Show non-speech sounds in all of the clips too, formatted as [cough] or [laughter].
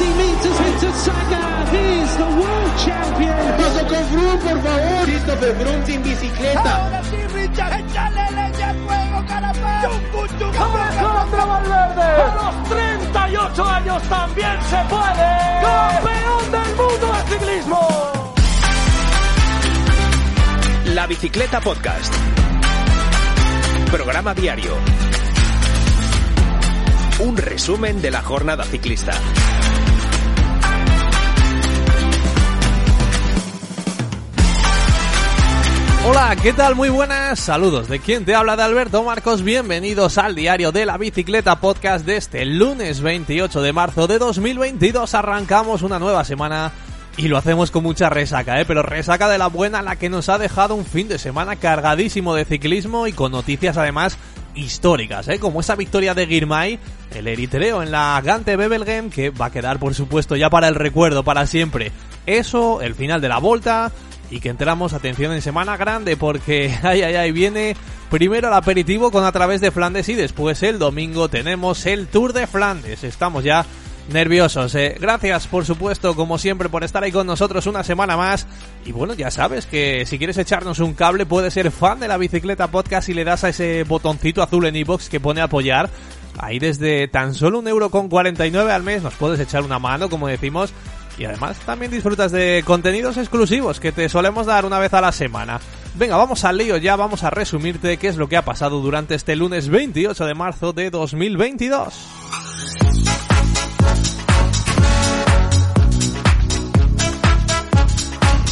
50 meters into Saga. He's the world champion. Paso con Froome, por favor. Christopher Froome sin bicicleta. Ahora sí, Richard, échale leña al fuego, Carapaz. Alejandro Valverde, a los 38 años también se puede. Campeón del mundo de ciclismo. La Bicicleta Podcast. Programa diario. Un resumen de la jornada ciclista. Hola, ¿qué tal? Muy buenas, saludos de quien te habla de Alberto Marcos, bienvenidos al diario de la bicicleta podcast de este lunes 28 de marzo de 2022, arrancamos una nueva semana y lo hacemos con mucha resaca, ¿eh? pero resaca de la buena, la que nos ha dejado un fin de semana cargadísimo de ciclismo y con noticias además históricas, ¿eh? como esa victoria de Girmay, el eritreo en la Gante Bebelgem, que va a quedar por supuesto ya para el recuerdo, para siempre. Eso, el final de la volta, y que entramos, atención, en semana grande porque, [laughs] ay, ay, ay, viene primero el aperitivo con a través de Flandes y después el domingo tenemos el Tour de Flandes. Estamos ya nerviosos. Eh. Gracias, por supuesto, como siempre, por estar ahí con nosotros una semana más. Y bueno, ya sabes que si quieres echarnos un cable, puedes ser fan de la bicicleta podcast y le das a ese botoncito azul en iBox que pone apoyar. Ahí desde tan solo un euro con 49 al mes nos puedes echar una mano, como decimos. Y además también disfrutas de contenidos exclusivos que te solemos dar una vez a la semana. Venga, vamos al lío ya, vamos a resumirte qué es lo que ha pasado durante este lunes 28 de marzo de 2022.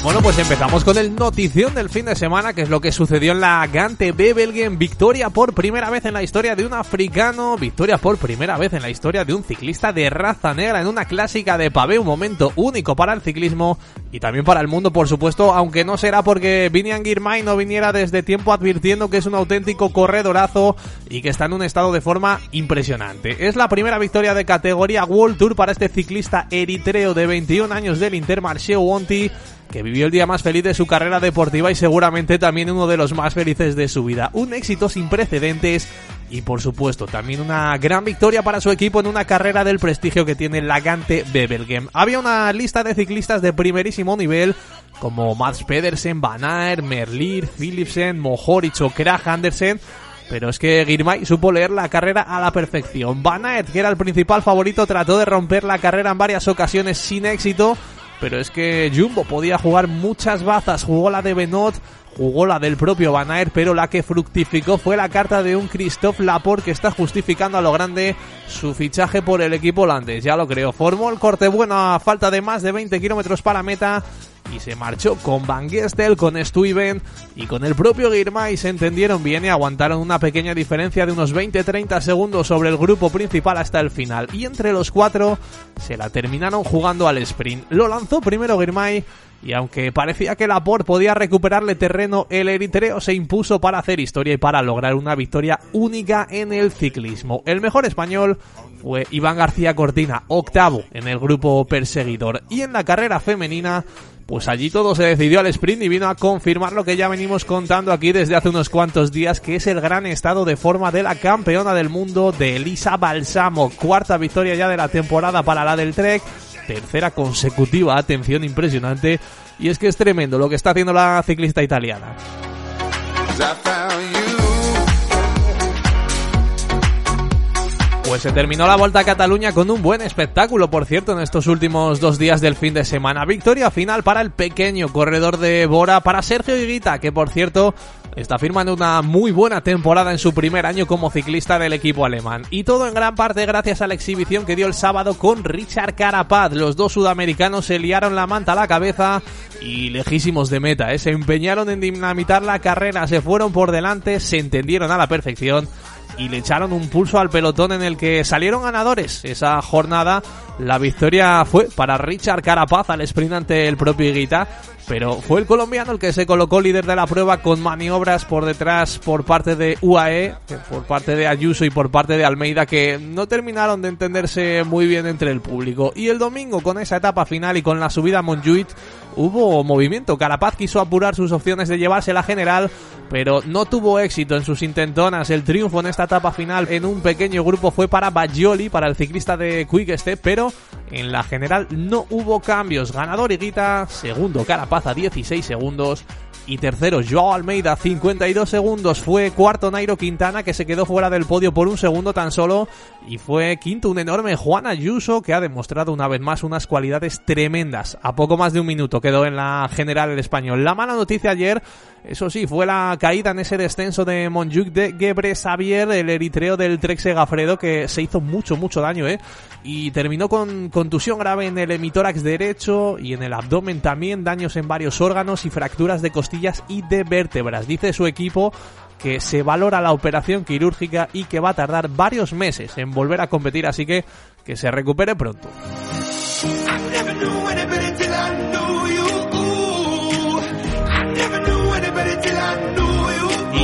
Bueno, pues empezamos con el notición del fin de semana, que es lo que sucedió en la Gante Bebelgen. Victoria por primera vez en la historia de un africano, victoria por primera vez en la historia de un ciclista de raza negra en una clásica de pavé, un momento único para el ciclismo y también para el mundo, por supuesto, aunque no será porque Vinian Girmay no viniera desde tiempo advirtiendo que es un auténtico corredorazo y que está en un estado de forma impresionante. Es la primera victoria de categoría World Tour para este ciclista eritreo de 21 años del Intermarché Wonti que vivió el día más feliz de su carrera deportiva y seguramente también uno de los más felices de su vida. Un éxito sin precedentes y por supuesto también una gran victoria para su equipo en una carrera del prestigio que tiene la Gante Bebelgem. Había una lista de ciclistas de primerísimo nivel como Mats Pedersen, Van Aert, Merlier, Philipsen, Mohoric o Krag Andersen pero es que Girmay supo leer la carrera a la perfección. Van Aert, que era el principal favorito, trató de romper la carrera en varias ocasiones sin éxito, pero es que Jumbo podía jugar muchas bazas, jugó la de Benot, jugó la del propio Van Aert, pero la que fructificó fue la carta de un Christophe Laporte que está justificando a lo grande su fichaje por el equipo holandés, ya lo creo. Formó el corte bueno a falta de más de 20 kilómetros para meta y se marchó con Van Gestel, con Stuyven y con el propio Girmay se entendieron bien y aguantaron una pequeña diferencia de unos 20-30 segundos sobre el grupo principal hasta el final y entre los cuatro se la terminaron jugando al sprint. Lo lanzó primero Girmay y aunque parecía que Laporte podía recuperarle terreno, el eritreo se impuso para hacer historia y para lograr una victoria única en el ciclismo. El mejor español fue Iván García Cortina, octavo en el grupo perseguidor. Y en la carrera femenina, pues allí todo se decidió al sprint y vino a confirmar lo que ya venimos contando aquí desde hace unos cuantos días, que es el gran estado de forma de la campeona del mundo de Elisa Balsamo. Cuarta victoria ya de la temporada para la del Trek tercera consecutiva, atención impresionante, y es que es tremendo lo que está haciendo la ciclista italiana. Pues se terminó la Vuelta a Cataluña con un buen espectáculo, por cierto, en estos últimos dos días del fin de semana. Victoria final para el pequeño corredor de Bora, para Sergio Higuita, que por cierto está firmando una muy buena temporada en su primer año como ciclista del equipo alemán. Y todo en gran parte gracias a la exhibición que dio el sábado con Richard Carapaz. Los dos sudamericanos se liaron la manta a la cabeza y lejísimos de meta. ¿eh? Se empeñaron en dinamitar la carrera, se fueron por delante, se entendieron a la perfección y le echaron un pulso al pelotón en el que salieron ganadores. Esa jornada la victoria fue para Richard Carapaz al sprint ante el propio Higuita, pero fue el colombiano el que se colocó líder de la prueba con maniobras por detrás por parte de UAE, por parte de Ayuso y por parte de Almeida que no terminaron de entenderse muy bien entre el público. Y el domingo con esa etapa final y con la subida a Montjuic hubo movimiento. Carapaz quiso apurar sus opciones de llevarse la general, pero no tuvo éxito en sus intentonas. El triunfo en esta etapa final en un pequeño grupo fue para Bajoli, para el ciclista de Quick Step, pero en la general no hubo cambios. Ganador Higuita, segundo Carapaz a 16 segundos. Y tercero Joao Almeida 52 segundos. Fue cuarto Nairo Quintana que se quedó fuera del podio por un segundo tan solo. Y fue quinto un enorme Juan Ayuso que ha demostrado una vez más unas cualidades tremendas. A poco más de un minuto quedó en la general el español. La mala noticia ayer eso sí, fue la caída en ese descenso de Monjuk de Gebre Xavier, el eritreo del Trek Segafredo, que se hizo mucho, mucho daño, ¿eh? Y terminó con contusión grave en el hemitórax derecho y en el abdomen también, daños en varios órganos y fracturas de costillas y de vértebras. Dice su equipo que se valora la operación quirúrgica y que va a tardar varios meses en volver a competir, así que que se recupere pronto.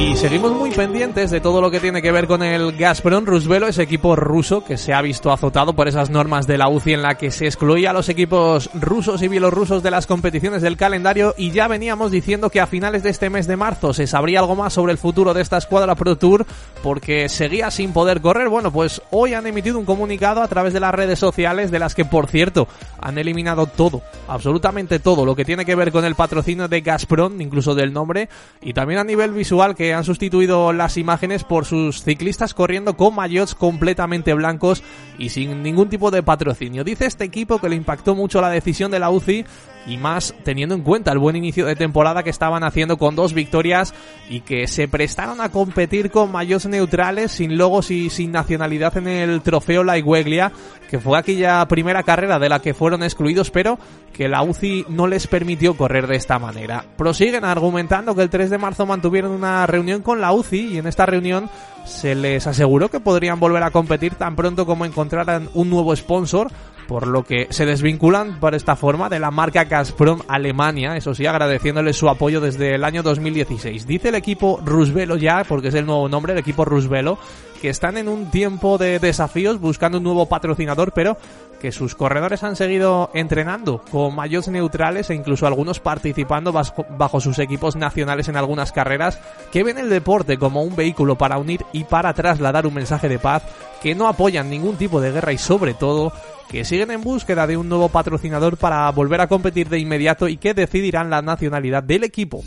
Y seguimos muy pendientes de todo lo que tiene que ver con el Gazprom Rusvelo, ese equipo ruso que se ha visto azotado por esas normas de la UCI en la que se excluía a los equipos rusos y bielorrusos de las competiciones del calendario y ya veníamos diciendo que a finales de este mes de marzo se sabría algo más sobre el futuro de esta escuadra Pro Tour porque seguía sin poder correr. Bueno, pues hoy han emitido un comunicado a través de las redes sociales de las que, por cierto, han eliminado todo, absolutamente todo lo que tiene que ver con el patrocinio de Gazprom, incluso del nombre, y también a nivel visual que han sustituido las imágenes por sus ciclistas corriendo con maillots completamente blancos y sin ningún tipo de patrocinio. Dice este equipo que le impactó mucho la decisión de la UCI y más teniendo en cuenta el buen inicio de temporada que estaban haciendo con dos victorias y que se prestaron a competir con maillots neutrales, sin logos y sin nacionalidad en el trofeo La Igueglia, que fue aquella primera carrera de la que fueron excluidos, pero que la UCI no les permitió correr de esta manera. Prosiguen argumentando que el 3 de marzo mantuvieron una reunión con la UCI y en esta reunión se les aseguró que podrían volver a competir tan pronto como encontraran un nuevo sponsor por lo que se desvinculan por esta forma de la marca Gazprom Alemania, eso sí, agradeciéndole su apoyo desde el año 2016. Dice el equipo Rusvelo ya, porque es el nuevo nombre, el equipo Rusvelo, que están en un tiempo de desafíos buscando un nuevo patrocinador, pero que sus corredores han seguido entrenando con mayores neutrales e incluso algunos participando bajo, sus equipos nacionales en algunas carreras, que ven el deporte como un vehículo para unir y para trasladar un mensaje de paz, que no apoyan ningún tipo de guerra y sobre todo que siguen en búsqueda de un nuevo patrocinador para volver a competir de inmediato y que decidirán la nacionalidad del equipo.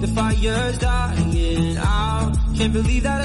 The fire's dying out.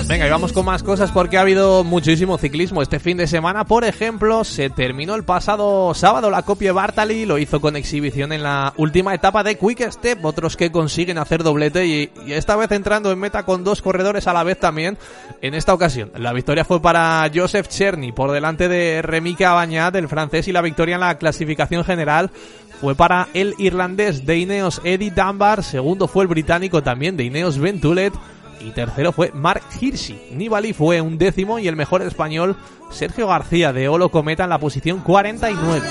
Venga, y vamos con más cosas porque ha habido muchísimo ciclismo este fin de semana. Por ejemplo, se terminó el pasado sábado la copia Bartali, lo hizo con exhibición en la última etapa de Quick Step, otros que consiguen hacer doblete y, esta vez entrando en meta con dos corredores a la vez también. En esta ocasión, la victoria fue para Joseph Cherny por delante de Remy Cabañat, el francés, y la victoria en la clasificación general fue para el irlandés de Ineos Eddie Dunbar, segundo fue el británico también de Ineos Ventulet y tercero fue Mark Hirschi. Nibali fue un décimo y el mejor español Sergio García de Olo Cometa en la posición 49.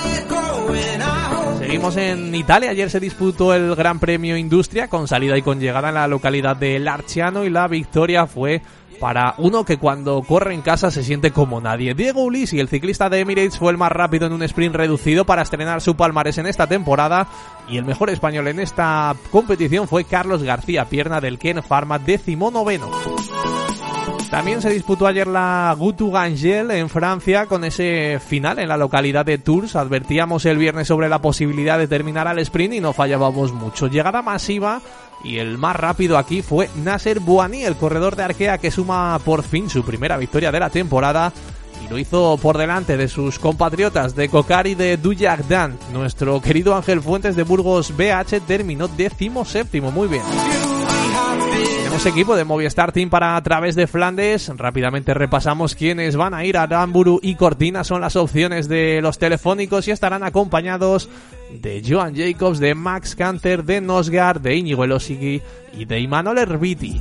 Seguimos en Italia. Ayer se disputó el Gran Premio Industria con salida y con llegada en la localidad de Larciano y la victoria fue para uno que cuando corre en casa se siente como nadie. Diego Ulisi, el ciclista de Emirates, fue el más rápido en un sprint reducido para estrenar su palmarés en esta temporada y el mejor español en esta competición fue Carlos García, pierna del Ken Pharma, décimo noveno. También se disputó ayer la Gutu Gangel en Francia con ese final en la localidad de Tours. Advertíamos el viernes sobre la posibilidad de terminar al sprint y no fallábamos mucho. Llegada masiva y el más rápido aquí fue Nasser Bouani, el corredor de Arkea que suma por fin su primera victoria de la temporada y lo hizo por delante de sus compatriotas de Cocari de Duyagdan. Nuestro querido Ángel Fuentes de Burgos BH terminó décimo séptimo, muy bien. Tenemos equipo de Movistar Team para a través de Flandes. Rápidamente repasamos quiénes van a ir a Ramburu y Cortina. Son las opciones de los telefónicos y estarán acompañados de Joan Jacobs, de Max Canter, de Nosgar, de Íñigo Elosigi y de Imanol Herbiti.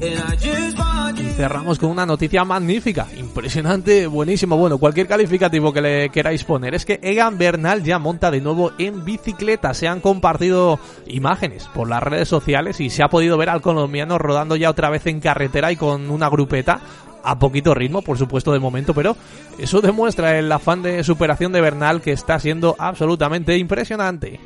Y cerramos con una noticia magnífica, impresionante, buenísimo. Bueno, cualquier calificativo que le queráis poner es que Egan Bernal ya monta de nuevo en bicicleta. Se han compartido imágenes por las redes sociales y se ha podido ver al colombiano rodando ya otra vez en carretera y con una grupeta a poquito ritmo, por supuesto, de momento, pero eso demuestra el afán de superación de Bernal que está siendo absolutamente impresionante.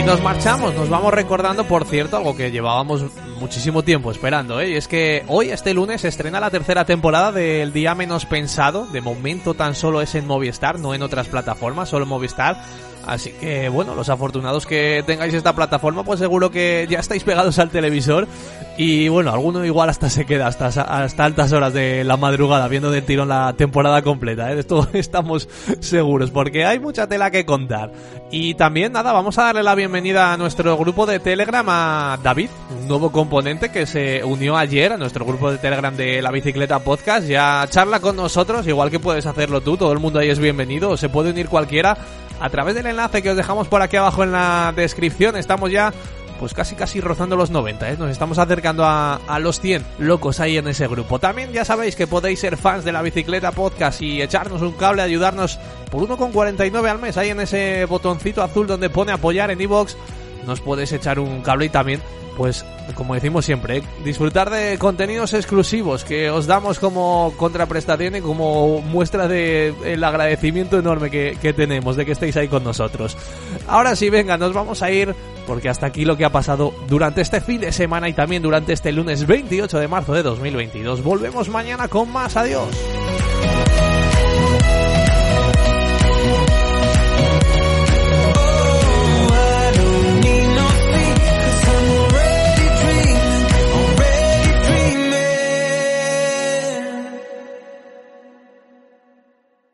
Y nos marchamos, nos vamos recordando, por cierto, algo que llevábamos muchísimo tiempo esperando, ¿eh? Y es que hoy, este lunes, se estrena la tercera temporada del Día Menos Pensado. De momento tan solo es en Movistar, no en otras plataformas, solo Movistar. Así que bueno, los afortunados que tengáis esta plataforma, pues seguro que ya estáis pegados al televisor y bueno, alguno igual hasta se queda hasta, hasta altas horas de la madrugada viendo del tirón la temporada completa, ¿eh? de esto [laughs] estamos seguros, porque hay mucha tela que contar. Y también nada, vamos a darle la bienvenida a nuestro grupo de Telegram a David, un nuevo componente que se unió ayer a nuestro grupo de Telegram de la bicicleta podcast, ya charla con nosotros, igual que puedes hacerlo tú, todo el mundo ahí es bienvenido, se puede unir cualquiera a través del enlace que os dejamos por aquí abajo en la descripción. Estamos ya pues casi casi rozando los 90, ¿eh? nos estamos acercando a, a, los 100 locos ahí en ese grupo. También ya sabéis que podéis ser fans de la bicicleta podcast y echarnos un cable, ayudarnos por 1,49 al mes ahí en ese botoncito azul donde pone apoyar en iVoox. Nos podéis echar un cable y también pues como decimos siempre, ¿eh? disfrutar de contenidos exclusivos que os damos como contraprestación y como muestra de agradecimiento enorme que, que, tenemos de que estéis ahí con nosotros. Ahora sí, venga, nos vamos a ir porque hasta aquí lo que ha pasado durante este fin de semana y también durante este lunes 28 de marzo de 2022. Volvemos mañana con más. Adiós.